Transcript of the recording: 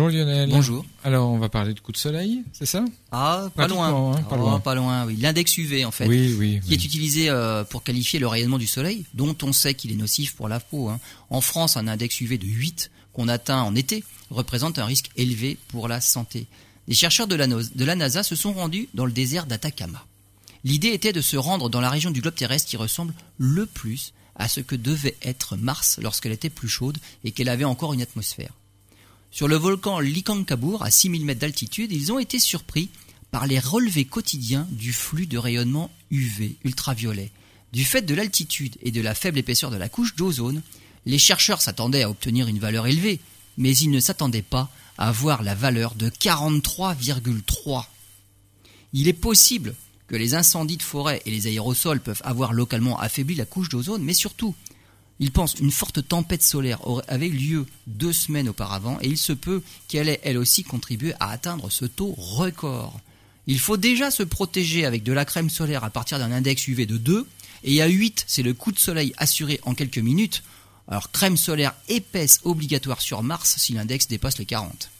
Bonjour Lionel. Bonjour. Alors on va parler de coup de soleil, c'est ça? Ah, pas loin. hein, pas Oh, loin. pas loin, oui. L'index UV en fait. Oui, oui. qui oui. est utilisé euh, pour qualifier le rayonnement du soleil, dont on sait qu'il est nocif pour la peau. hein. En France, un index UV de 8 qu'on atteint en été représente un risque élevé pour la santé. Les chercheurs de la, NOS de la NASA se sont rendus dans le désert d'Atacama. L'idée était de se rendre dans la région du globe terrestre qui ressemble le plus à ce que devait être Mars lorsqu'elle était plus chaude et qu'elle avait encore une atmosphère. Sur le volcan Licancabur, à 6000 mètres d'altitude, ils ont été surpris par les relevés quotidiens du flux de rayonnement UV ultraviolet. Du fait de l'altitude et de la faible épaisseur de la couche d'ozone, les chercheurs s'attendaient à obtenir une valeur élevée, mais ils ne s'attendaient pas à voir la valeur de 43,3. Il est possible que les incendies de forêt et les aérosols peuvent avoir localement affaibli la couche d'ozone, mais surtout, ils pensent une forte tempête solaire avait eu lieu deux semaines auparavant et il se peut qu'elle ait elle aussi contribué à atteindre ce taux record. Il faut déjà se protéger avec de la crème solaire à partir d'un index UV de 2 et à 8 c'est le coup de soleil assuré en quelques minutes. Alors crème solaire épaisse obligatoire sur Mars si l'index dépasse les 40.